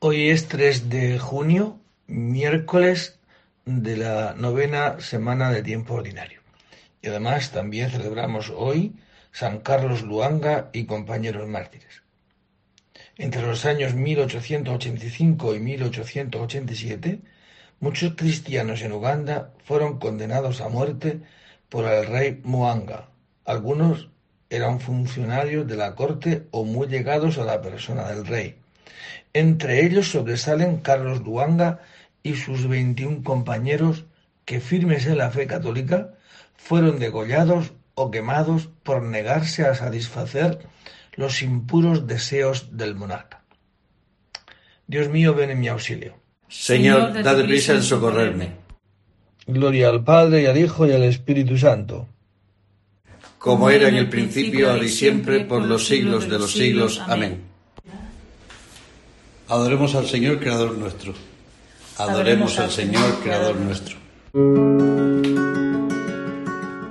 Hoy es 3 de junio, miércoles de la novena semana de tiempo ordinario. Y además también celebramos hoy San Carlos Luanga y compañeros mártires. Entre los años 1885 y 1887, muchos cristianos en Uganda fueron condenados a muerte por el rey Muanga. Algunos eran funcionarios de la corte o muy llegados a la persona del rey entre ellos sobresalen Carlos Luanga y sus veintiún compañeros que, firmes en la fe católica, fueron degollados o quemados por negarse a satisfacer los impuros deseos del monarca. Dios mío, ven en mi auxilio. Señor, dad prisa en socorrerme. Gloria al Padre y al Hijo y al Espíritu Santo. Como era en el principio, ahora y siempre, por los siglos de los siglos. Amén. Adoremos al Señor, Creador nuestro. Adoremos al Señor, Creador nuestro.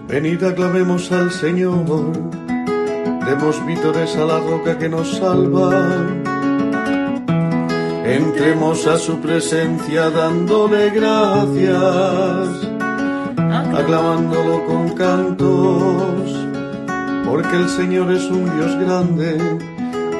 Venid, aclamemos al Señor. Demos vítores a la roca que nos salva. Entremos a su presencia dándole gracias, aclamándolo con cantos, porque el Señor es un Dios grande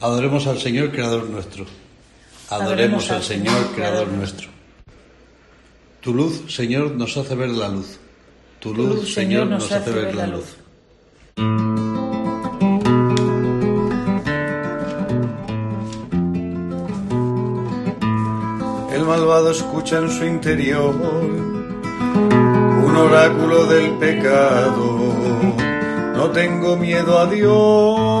Adoremos al Señor, Creador nuestro. Adoremos al Señor, Creador nuestro. Tu luz, Señor, nos hace ver la luz. Tu luz, Señor, nos hace ver la luz. El malvado escucha en su interior un oráculo del pecado. No tengo miedo a Dios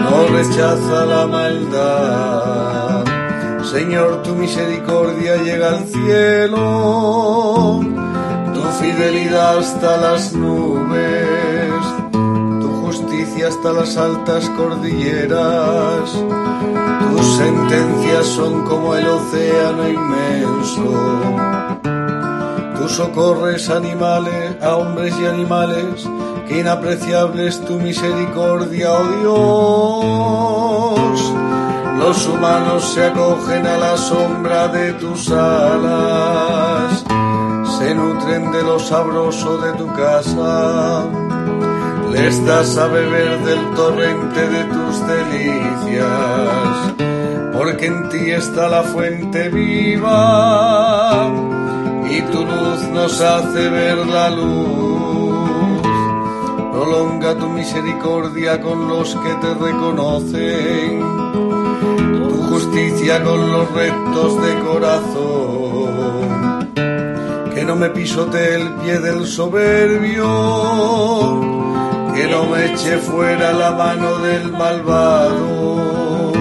no rechaza la maldad. Señor, tu misericordia llega al cielo, tu fidelidad hasta las nubes, tu justicia hasta las altas cordilleras. Tus sentencias son como el océano inmenso. Tú socorres animales, a hombres y animales inapreciable es tu misericordia, oh Dios. Los humanos se acogen a la sombra de tus alas. se nutren de lo sabroso de tu casa. Les das a beber del torrente de tus delicias, porque en ti está la fuente viva y tu luz nos hace ver la luz. Prolonga tu misericordia con los que te reconocen, tu justicia con los rectos de corazón. Que no me pisote el pie del soberbio, que no me eche fuera la mano del malvado.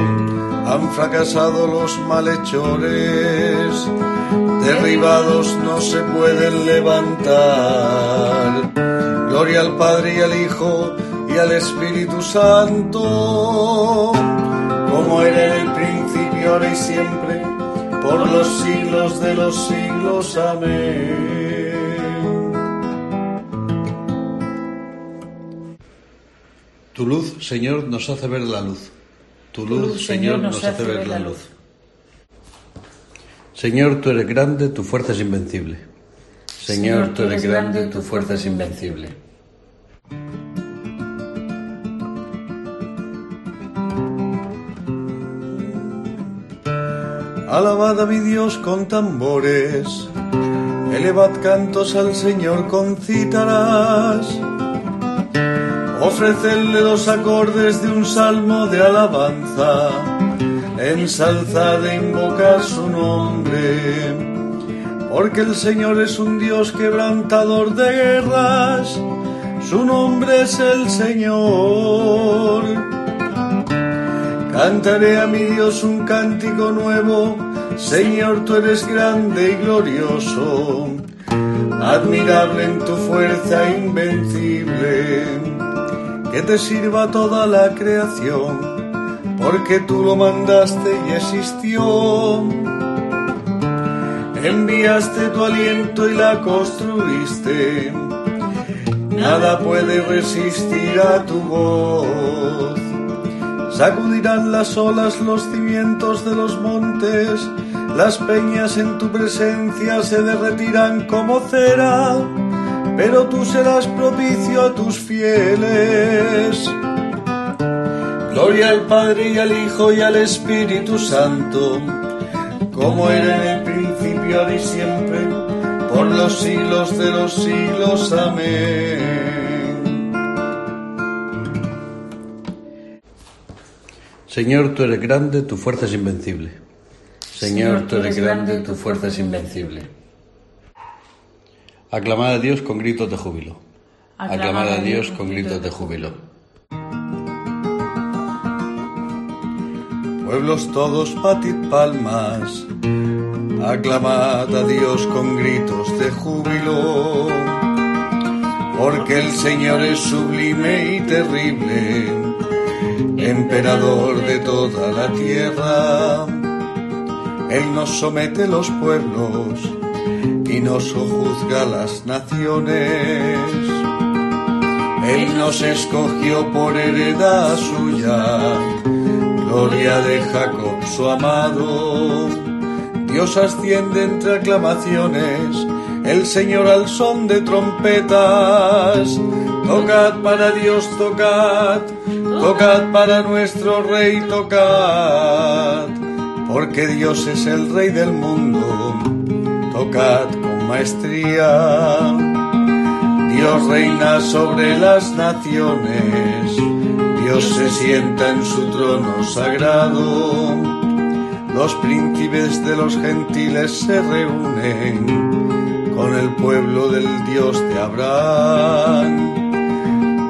Han fracasado los malhechores derribados no se pueden levantar. Gloria al Padre y al Hijo y al Espíritu Santo, como era en el principio, ahora y siempre, por los siglos de los siglos. Amén. Tu luz, Señor, nos hace ver la luz. Tu luz, Señor, nos hace ver la luz. Señor, tú eres grande, tu fuerza es invencible. Señor, tú eres grande, tu fuerza es invencible. Alabad a mi Dios con tambores, elevad cantos al Señor con cítaras, ofrecedle los acordes de un salmo de alabanza ensalzad e invocar su nombre, porque el Señor es un Dios quebrantador de guerras, su nombre es el Señor. Cantaré a mi Dios un cántico nuevo, Señor, tú eres grande y glorioso, admirable en tu fuerza invencible, que te sirva toda la creación porque tú lo mandaste y existió. Enviaste tu aliento y la construiste. Nada puede resistir a tu voz. Sacudirán las olas los cimientos de los montes, las peñas en tu presencia se derretirán como cera, pero tú serás propicio a tus fieles Gloria al Padre y al Hijo y al Espíritu Santo, como era en el principio, ahora y siempre, por los siglos de los siglos. Amén. Señor, tú eres grande, tu fuerza es invencible. Señor, tú eres grande, tu fuerza es invencible. Aclamad a Dios con gritos de júbilo. Aclamad a Dios con gritos de júbilo. Pueblos todos patid palmas, aclamad a Dios con gritos de júbilo, porque el Señor es sublime y terrible, emperador de toda la tierra. Él nos somete los pueblos y nos sojuzga las naciones. Él nos escogió por heredad suya gloria de Jacob su amado. Dios asciende entre aclamaciones, el Señor al son de trompetas. Tocad para Dios, tocad, tocad para nuestro Rey, tocad, porque Dios es el Rey del mundo. Tocad con maestría. Dios reina sobre las naciones Dios se sienta en su trono sagrado, los príncipes de los gentiles se reúnen con el pueblo del Dios de Abraham,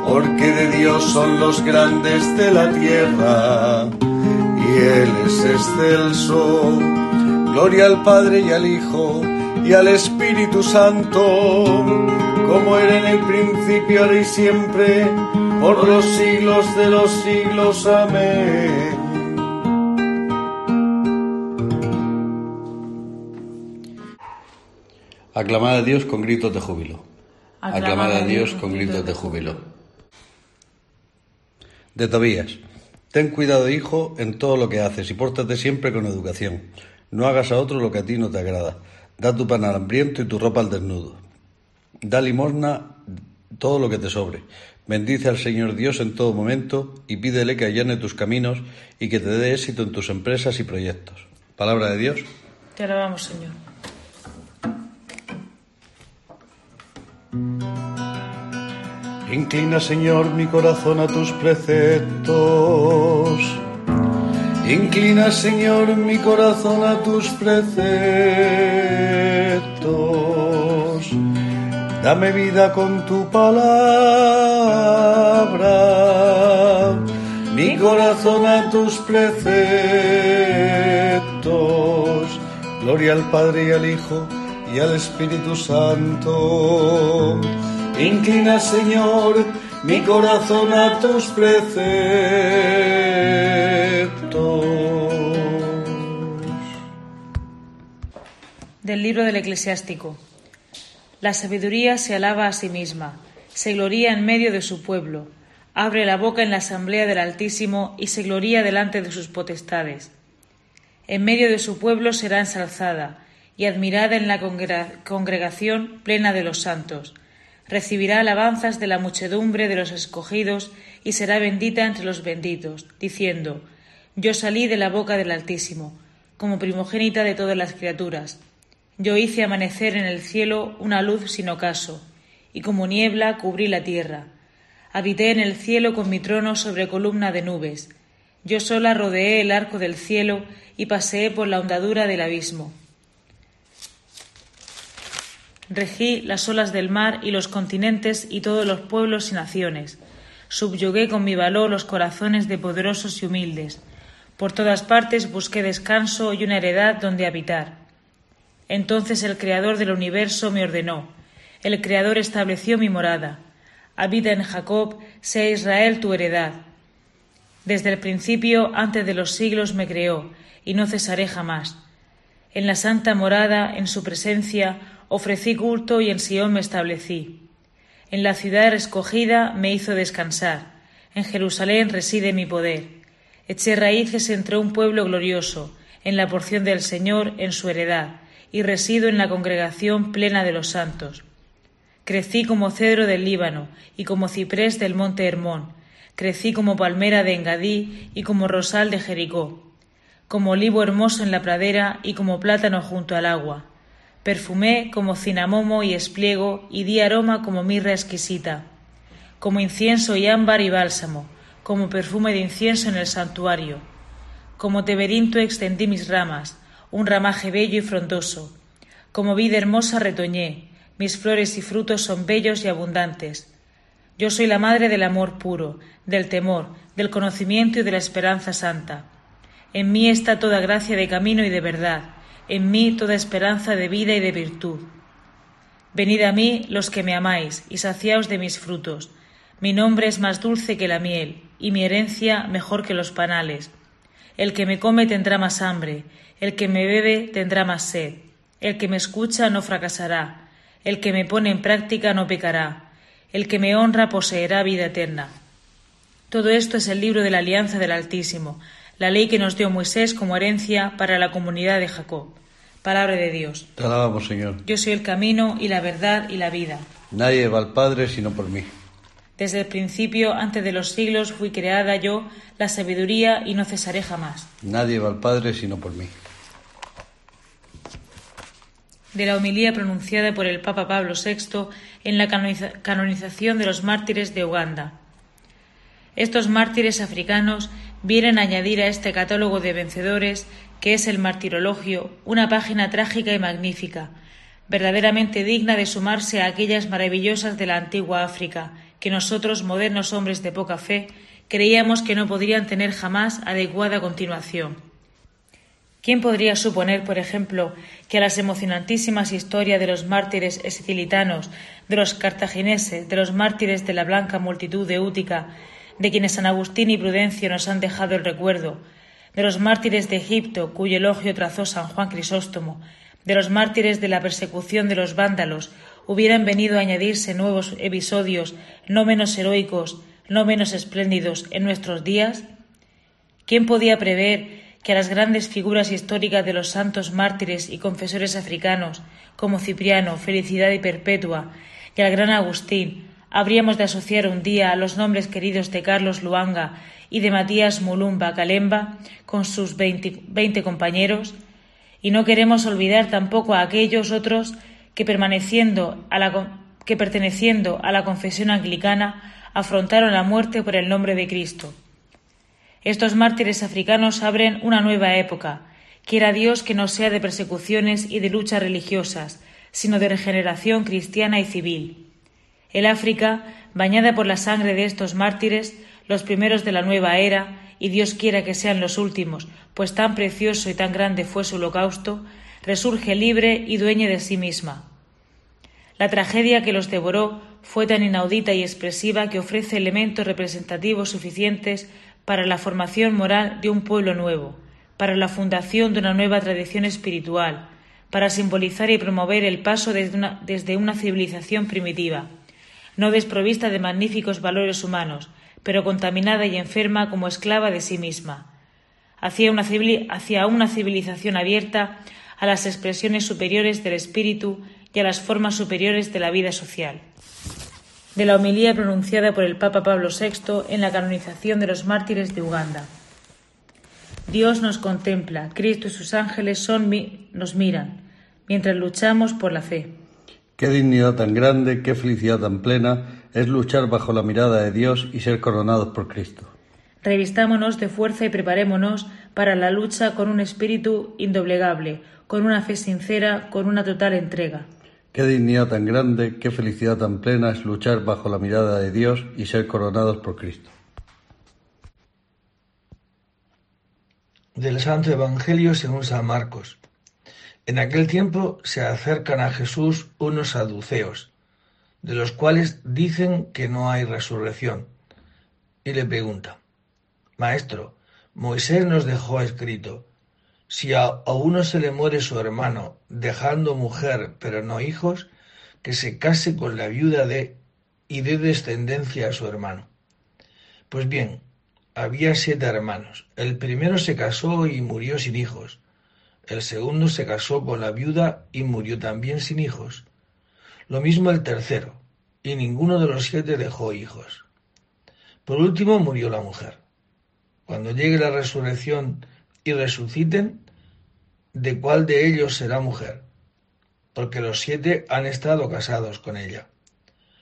porque de Dios son los grandes de la tierra y Él es excelso. Gloria al Padre y al Hijo y al Espíritu Santo, como era en el principio, ahora y siempre por los siglos de los siglos. Amén. Aclamad a Dios con gritos de júbilo. Aclamad a Dios con gritos de júbilo. De Tobías. Ten cuidado, hijo, en todo lo que haces y pórtate siempre con educación. No hagas a otro lo que a ti no te agrada. Da tu pan al hambriento y tu ropa al desnudo. Da limosna todo lo que te sobre. Bendice al Señor Dios en todo momento y pídele que allane tus caminos y que te dé éxito en tus empresas y proyectos. Palabra de Dios. Te alabamos, Señor. Inclina, Señor, mi corazón a tus preceptos. Inclina, Señor, mi corazón a tus preceptos. Dame vida con tu palabra, mi corazón a tus preceptos. Gloria al Padre y al Hijo y al Espíritu Santo Inclina, Señor, mi corazón a tus preceptos. Del libro del eclesiástico. La sabiduría se alaba a sí misma, se gloría en medio de su pueblo, abre la boca en la asamblea del Altísimo y se gloría delante de sus potestades. En medio de su pueblo será ensalzada y admirada en la congregación plena de los santos recibirá alabanzas de la muchedumbre de los escogidos y será bendita entre los benditos, diciendo, Yo salí de la boca del Altísimo, como primogénita de todas las criaturas. Yo hice amanecer en el cielo una luz sin ocaso, y como niebla cubrí la tierra. Habité en el cielo con mi trono sobre columna de nubes. Yo sola rodeé el arco del cielo y paseé por la hondadura del abismo. Regí las olas del mar y los continentes y todos los pueblos y naciones. Subyugué con mi valor los corazones de poderosos y humildes. Por todas partes busqué descanso y una heredad donde habitar. Entonces el Creador del universo me ordenó. El Creador estableció mi morada. Habita en Jacob, sea Israel tu heredad. Desde el principio, antes de los siglos, me creó, y no cesaré jamás. En la santa morada, en su presencia, ofrecí culto y en Sion me establecí. En la ciudad escogida me hizo descansar. En Jerusalén reside mi poder. Eché raíces entre un pueblo glorioso, en la porción del Señor, en su heredad, y resido en la congregación plena de los santos. Crecí como cedro del Líbano y como ciprés del monte Hermón. Crecí como palmera de Engadí y como rosal de Jericó. Como olivo hermoso en la pradera y como plátano junto al agua perfumé como cinamomo y espliego y di aroma como mirra exquisita, como incienso y ámbar y bálsamo, como perfume de incienso en el santuario. Como teberinto extendí mis ramas, un ramaje bello y frondoso. Como vida hermosa retoñé, mis flores y frutos son bellos y abundantes. Yo soy la madre del amor puro, del temor, del conocimiento y de la esperanza santa. En mí está toda gracia de camino y de verdad en mí toda esperanza de vida y de virtud. Venid a mí los que me amáis, y saciaos de mis frutos. Mi nombre es más dulce que la miel, y mi herencia mejor que los panales. El que me come tendrá más hambre, el que me bebe tendrá más sed. El que me escucha no fracasará, el que me pone en práctica no pecará, el que me honra poseerá vida eterna. Todo esto es el libro de la alianza del Altísimo, la ley que nos dio Moisés como herencia para la comunidad de Jacob. Palabra de Dios. Te alabamos, Señor. Yo soy el camino y la verdad y la vida. Nadie va al Padre sino por mí. Desde el principio, antes de los siglos, fui creada yo, la sabiduría, y no cesaré jamás. Nadie va al Padre sino por mí. De la homilía pronunciada por el Papa Pablo VI en la canonización de los mártires de Uganda. Estos mártires africanos vienen a añadir a este catálogo de vencedores, que es el martirologio, una página trágica y magnífica, verdaderamente digna de sumarse a aquellas maravillosas de la antigua África, que nosotros, modernos hombres de poca fe, creíamos que no podrían tener jamás adecuada continuación. ¿Quién podría suponer, por ejemplo, que a las emocionantísimas historias de los mártires escilitanos, de los cartagineses, de los mártires de la blanca multitud de Útica, de quienes San Agustín y Prudencio nos han dejado el recuerdo, de los mártires de Egipto, cuyo elogio trazó San Juan Crisóstomo, de los mártires de la persecución de los vándalos, hubieran venido a añadirse nuevos episodios no menos heroicos, no menos espléndidos en nuestros días? ¿Quién podía prever que a las grandes figuras históricas de los santos mártires y confesores africanos, como Cipriano, Felicidad y Perpetua, y al gran Agustín, habríamos de asociar un día a los nombres queridos de Carlos Luanga y de Matías Mulumba Calemba con sus veinte compañeros, y no queremos olvidar tampoco a aquellos otros que, permaneciendo a la, que perteneciendo a la confesión anglicana afrontaron la muerte por el nombre de Cristo. Estos mártires africanos abren una nueva época. Quiera Dios que no sea de persecuciones y de luchas religiosas, sino de regeneración cristiana y civil. El África, bañada por la sangre de estos mártires, los primeros de la nueva era, y Dios quiera que sean los últimos, pues tan precioso y tan grande fue su holocausto, resurge libre y dueña de sí misma. La tragedia que los devoró fue tan inaudita y expresiva que ofrece elementos representativos suficientes para la formación moral de un pueblo nuevo, para la fundación de una nueva tradición espiritual, para simbolizar y promover el paso desde una, civilización primitiva, no desprovista de magníficos valores humanos, pero contaminada y enferma como esclava de sí misma, hacia una, hacia una civilización abierta a las expresiones superiores del espíritu y a las formas superiores de la vida social de la homilía pronunciada por el Papa Pablo VI en la canonización de los mártires de Uganda. Dios nos contempla, Cristo y sus ángeles son nos miran, mientras luchamos por la fe. Qué dignidad tan grande, qué felicidad tan plena es luchar bajo la mirada de Dios y ser coronados por Cristo. Revistámonos de fuerza y preparémonos para la lucha con un espíritu indoblegable, con una fe sincera, con una total entrega. Qué dignidad tan grande, qué felicidad tan plena es luchar bajo la mirada de Dios y ser coronados por Cristo. Del Santo Evangelio según San Marcos. En aquel tiempo se acercan a Jesús unos saduceos, de los cuales dicen que no hay resurrección, y le preguntan, Maestro, Moisés nos dejó escrito, si a, uno se le muere su hermano, dejando mujer pero no hijos, que se case con la viuda de y dé descendencia a su hermano. Pues bien, había siete hermanos. El primero se casó y murió sin hijos. El segundo se casó con la viuda y murió también sin hijos. Lo mismo el tercero, y ninguno de los siete dejó hijos. Por último murió la mujer. Cuando llegue la resurrección y resuciten, ¿de cuál de ellos será mujer? Porque los siete han estado casados con ella.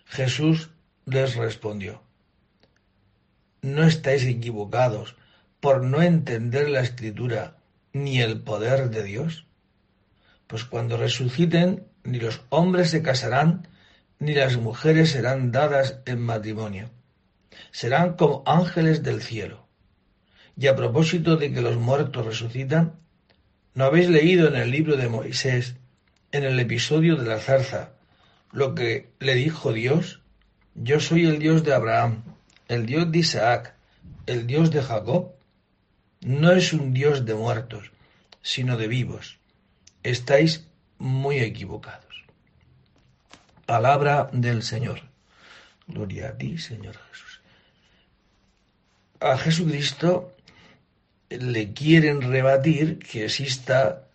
Jesús les respondió, No estáis equivocados por no entender la escritura ni el poder de Dios. Pues cuando resuciten, ni los hombres se casarán, ni las mujeres serán dadas en matrimonio. Serán como ángeles del cielo. Y a propósito de que los muertos resucitan, ¿no habéis leído en el libro de Moisés, en el episodio de la zarza, lo que le dijo Dios? Yo soy el Dios de Abraham, el Dios de Isaac, el Dios de Jacob. No es un Dios de muertos, sino de vivos. Estáis muy equivocados. Palabra del Señor. Gloria a ti, Señor Jesús. A Jesucristo le quieren rebatir que exista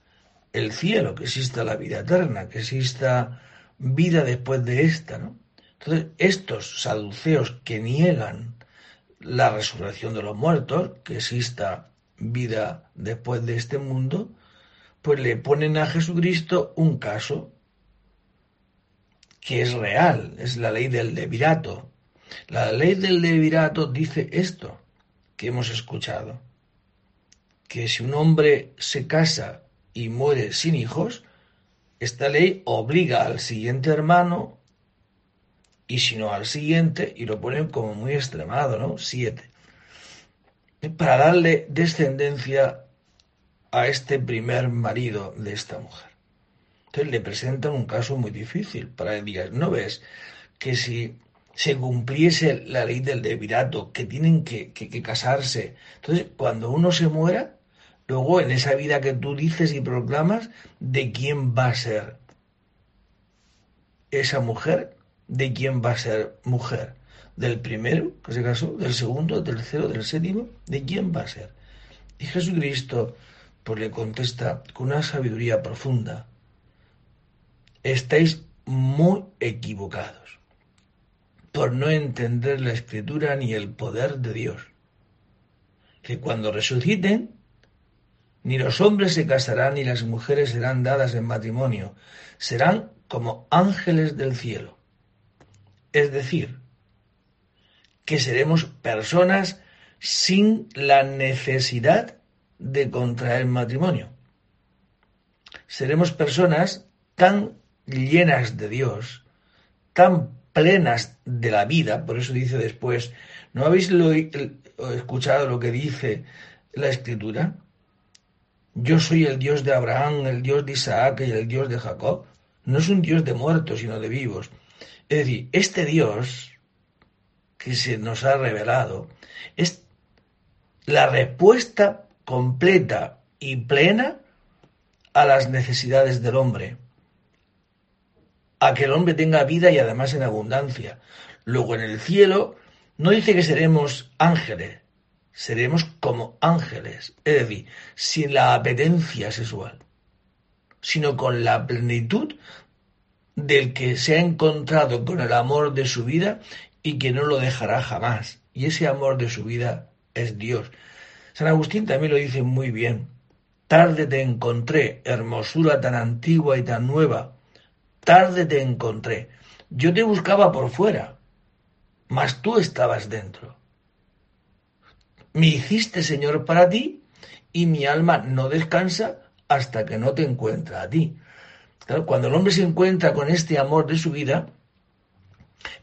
el cielo, que exista la vida eterna, que exista vida después de esta. Entonces, estos saduceos que niegan la resurrección de los muertos, que exista vida después de este mundo, pues le ponen a Jesucristo un caso que es real, es la ley del levirato. La ley del levirato dice esto que hemos escuchado que si un hombre se casa y muere sin hijos, esta ley obliga al siguiente hermano y si no al siguiente, y lo ponen como muy extremado, ¿no? Siete. Para darle descendencia a este primer marido de esta mujer. Entonces le presentan un caso muy difícil para que digas, ¿no ves que si se cumpliese la ley del debirato, que tienen que, que casarse, entonces cuando uno se muera, Luego, en esa vida que tú dices y proclamas, ¿de quién va a ser esa mujer? ¿De quién va a ser mujer? ¿Del primero que se casó? ¿Del segundo? ¿Del tercero? ¿Del séptimo? ¿De quién va a ser? Y Jesucristo pues le contesta con una sabiduría profunda. Estáis muy equivocados por no entender la escritura ni el poder de Dios. Que cuando resuciten, ni los hombres se casarán ni las mujeres serán dadas en matrimonio, serán como ángeles del cielo. Es decir, que seremos personas sin la necesidad de contraer matrimonio. Seremos personas tan llenas de Dios, tan plenas de la vida, por eso dice después, ¿no habéis escuchado lo que dice la escritura? Yo soy el Dios de Abraham, el Dios de Isaac y el Dios de Jacob. No es un Dios de muertos, sino de vivos. Es decir, este Dios que se nos ha revelado es la respuesta completa y plena a las necesidades del hombre, a que el hombre tenga vida y además en abundancia. Luego en el cielo no dice que seremos ángeles, seremos como ángeles, es decir, sin la apetencia sexual, sino con la plenitud del que se ha encontrado con el amor de su vida y que no lo dejará jamás. Y ese amor de su vida es Dios. San Agustín también lo dice muy bien. Tarde te encontré, hermosura tan antigua y tan nueva. Tarde te encontré. Yo te buscaba por fuera, mas tú estabas dentro. Me hiciste Señor para ti y mi alma no descansa hasta que no te encuentra a ti. cuando el hombre se encuentra con este amor de su vida,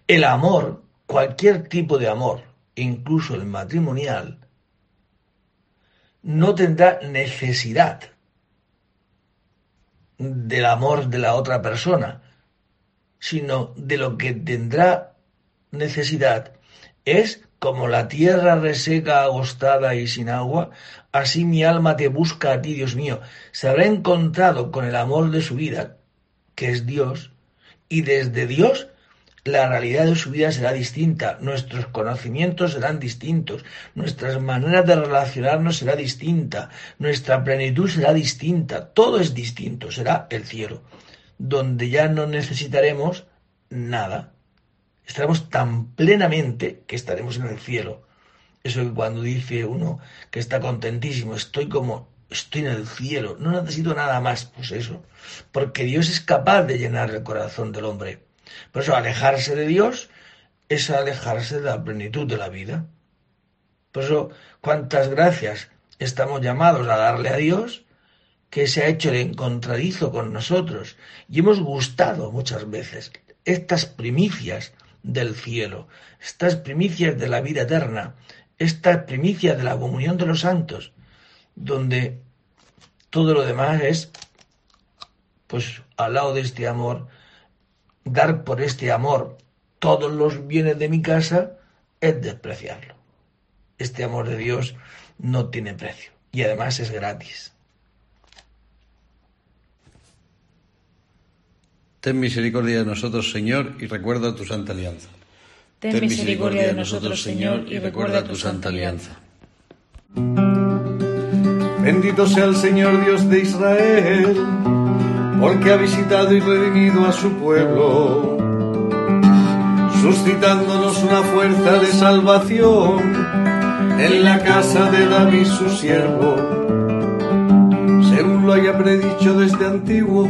el amor, cualquier tipo de amor, incluso el matrimonial, no tendrá necesidad del amor de la otra persona, sino de lo que tendrá necesidad es como la tierra reseca, agostada y sin agua, así mi alma te busca a ti, Dios mío. Se habrá encontrado con el amor de su vida, que es Dios, y desde Dios la realidad de su vida será distinta, nuestros conocimientos serán distintos, nuestras maneras de relacionarnos será distinta, nuestra plenitud será distinta, todo es distinto, será el cielo, donde ya no necesitaremos nada. Estaremos tan plenamente que estaremos en el cielo. Eso que cuando dice uno que está contentísimo, estoy como, estoy en el cielo, no necesito nada más, pues eso, porque Dios es capaz de llenar el corazón del hombre por eso alejarse de Dios es alejarse de la plenitud de la vida. Por eso, cuántas gracias estamos llamados a darle a Dios, que se ha hecho el encontradizo con nosotros y hemos gustado muchas veces estas primicias del cielo, estas primicias de la vida eterna, estas primicias de la comunión de los santos, donde todo lo demás es, pues al lado de este amor, dar por este amor todos los bienes de mi casa es despreciarlo. Este amor de Dios no tiene precio y además es gratis. Ten misericordia de nosotros, Señor, y recuerda tu santa alianza. Ten, misericordia de nosotros, Señor, y recuerda tu santa alianza. Bendito sea el Señor Dios de Israel porque ha visitado y redimido a su pueblo, suscitándonos una fuerza de salvación en la casa de David su siervo, según lo haya predicho desde antiguo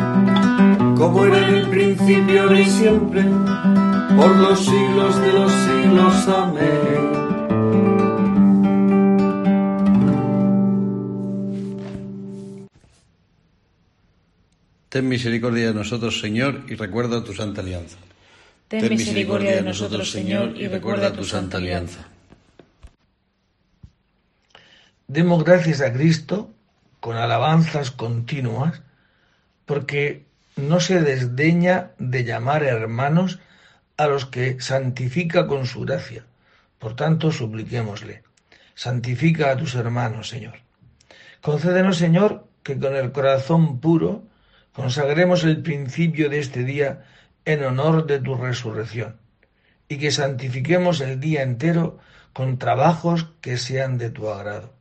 como era en el principio, ahora y siempre, por los siglos de los siglos. Amén. Ten misericordia de nosotros, Señor, y recuerda tu santa alianza. Ten misericordia de nosotros, Señor, y recuerda tu santa alianza. Demos gracias a Cristo con alabanzas continuas, porque no se desdeña de llamar hermanos a los que santifica con su gracia. Por tanto, supliquémosle, santifica a tus hermanos, Señor. Concédenos, Señor, que con el corazón puro consagremos el principio de este día en honor de tu resurrección, y que santifiquemos el día entero con trabajos que sean de tu agrado.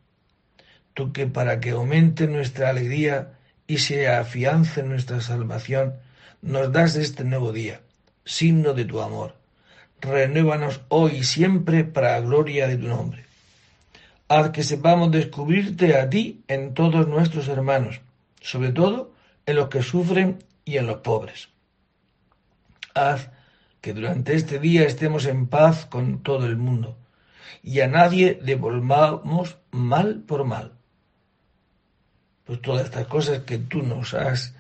Tú que para que aumente nuestra alegría y se afiance nuestra salvación, nos das este nuevo día, signo de tu amor. Renuévanos hoy y siempre para la gloria de tu nombre. Haz que sepamos descubrirte a ti en todos nuestros hermanos, sobre todo en los que sufren y en los pobres. Haz que durante este día estemos en paz con todo el mundo y a nadie devolvamos mal por mal. Pues todas estas cosas que tú nos has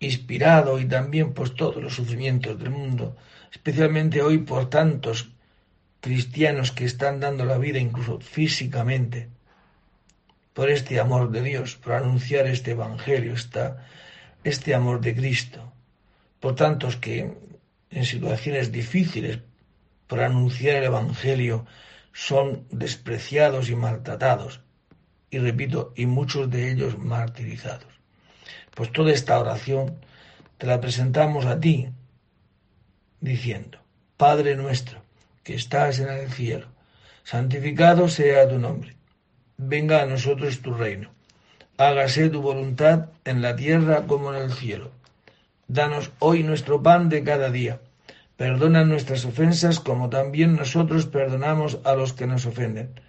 inspirado y también pues todos los sufrimientos del mundo, especialmente hoy por tantos cristianos que están dando la vida incluso físicamente por este amor de Dios, por anunciar este Evangelio, este amor de Cristo, por tantos que en situaciones difíciles, por anunciar el Evangelio, son despreciados y maltratados, y repito, y muchos de ellos martirizados. Pues toda esta oración te la presentamos a ti, diciendo, Padre nuestro, que estás en el cielo, santificado sea tu nombre venga a nosotros tu reino. Hágase tu voluntad en la tierra como en el cielo. Danos hoy nuestro pan de cada día. Perdona nuestras ofensas como también nosotros perdonamos a los que nos ofenden.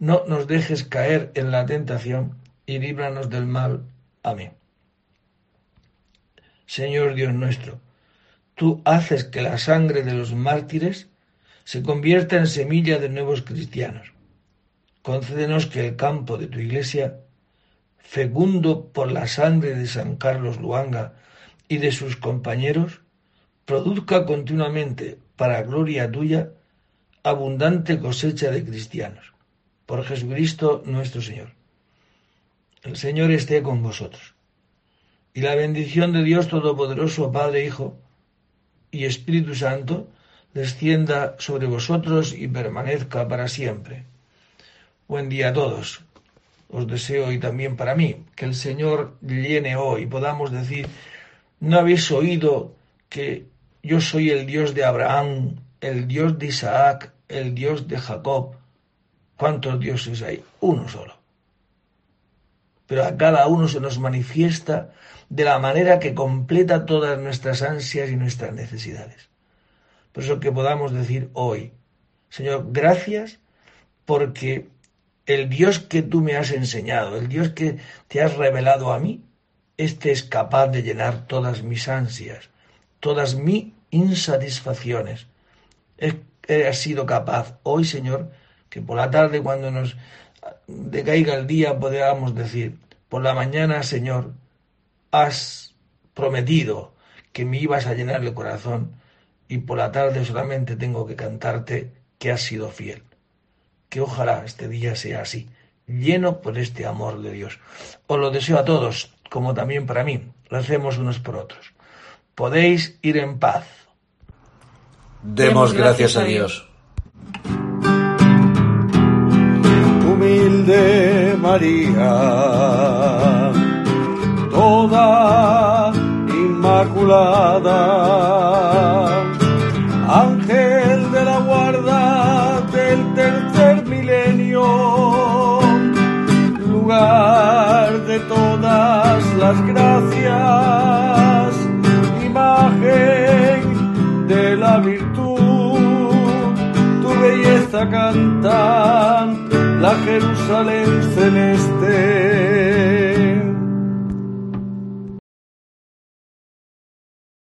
No nos dejes caer en la tentación y líbranos del mal. Amén. Señor Dios nuestro, tú haces que la sangre de los mártires se convierta en semilla de nuevos cristianos concédenos que el campo de tu iglesia, fecundo por la sangre de San Carlos Luanga y de sus compañeros, produzca continuamente, para gloria tuya, abundante cosecha de cristianos. Por Jesucristo nuestro Señor. El Señor esté con vosotros. Y la bendición de Dios Todopoderoso, Padre, Hijo y Espíritu Santo, descienda sobre vosotros y permanezca para siempre. Buen día a todos. Os deseo hoy también para mí que el Señor llene hoy, podamos decir, ¿no habéis oído que yo soy el Dios de Abraham, el Dios de Isaac, el Dios de Jacob? ¿Cuántos dioses hay? Uno solo. Pero a cada uno se nos manifiesta de la manera que completa todas nuestras ansias y nuestras necesidades. Por eso que podamos decir hoy, Señor, gracias porque el Dios que tú me has enseñado, el Dios que te has revelado a mí, este es capaz de llenar todas mis ansias, todas mis insatisfacciones. He, sido capaz hoy, Señor, que por la tarde cuando nos decaiga el día podamos decir, por la mañana, Señor, has prometido que me ibas a llenar el corazón y por la tarde solamente tengo que cantarte que has sido fiel que ojalá este día sea así, lleno por este amor de Dios. Os lo deseo a todos, como también para mí. Lo hacemos unos por otros. Podéis ir en paz. Demos gracias a Dios. Humilde María toda inmaculada. Ángel de la guarda del tercer milenio, lugar de todas las gracias, imagen de la virtud, tu belleza cantan la Jerusalén celeste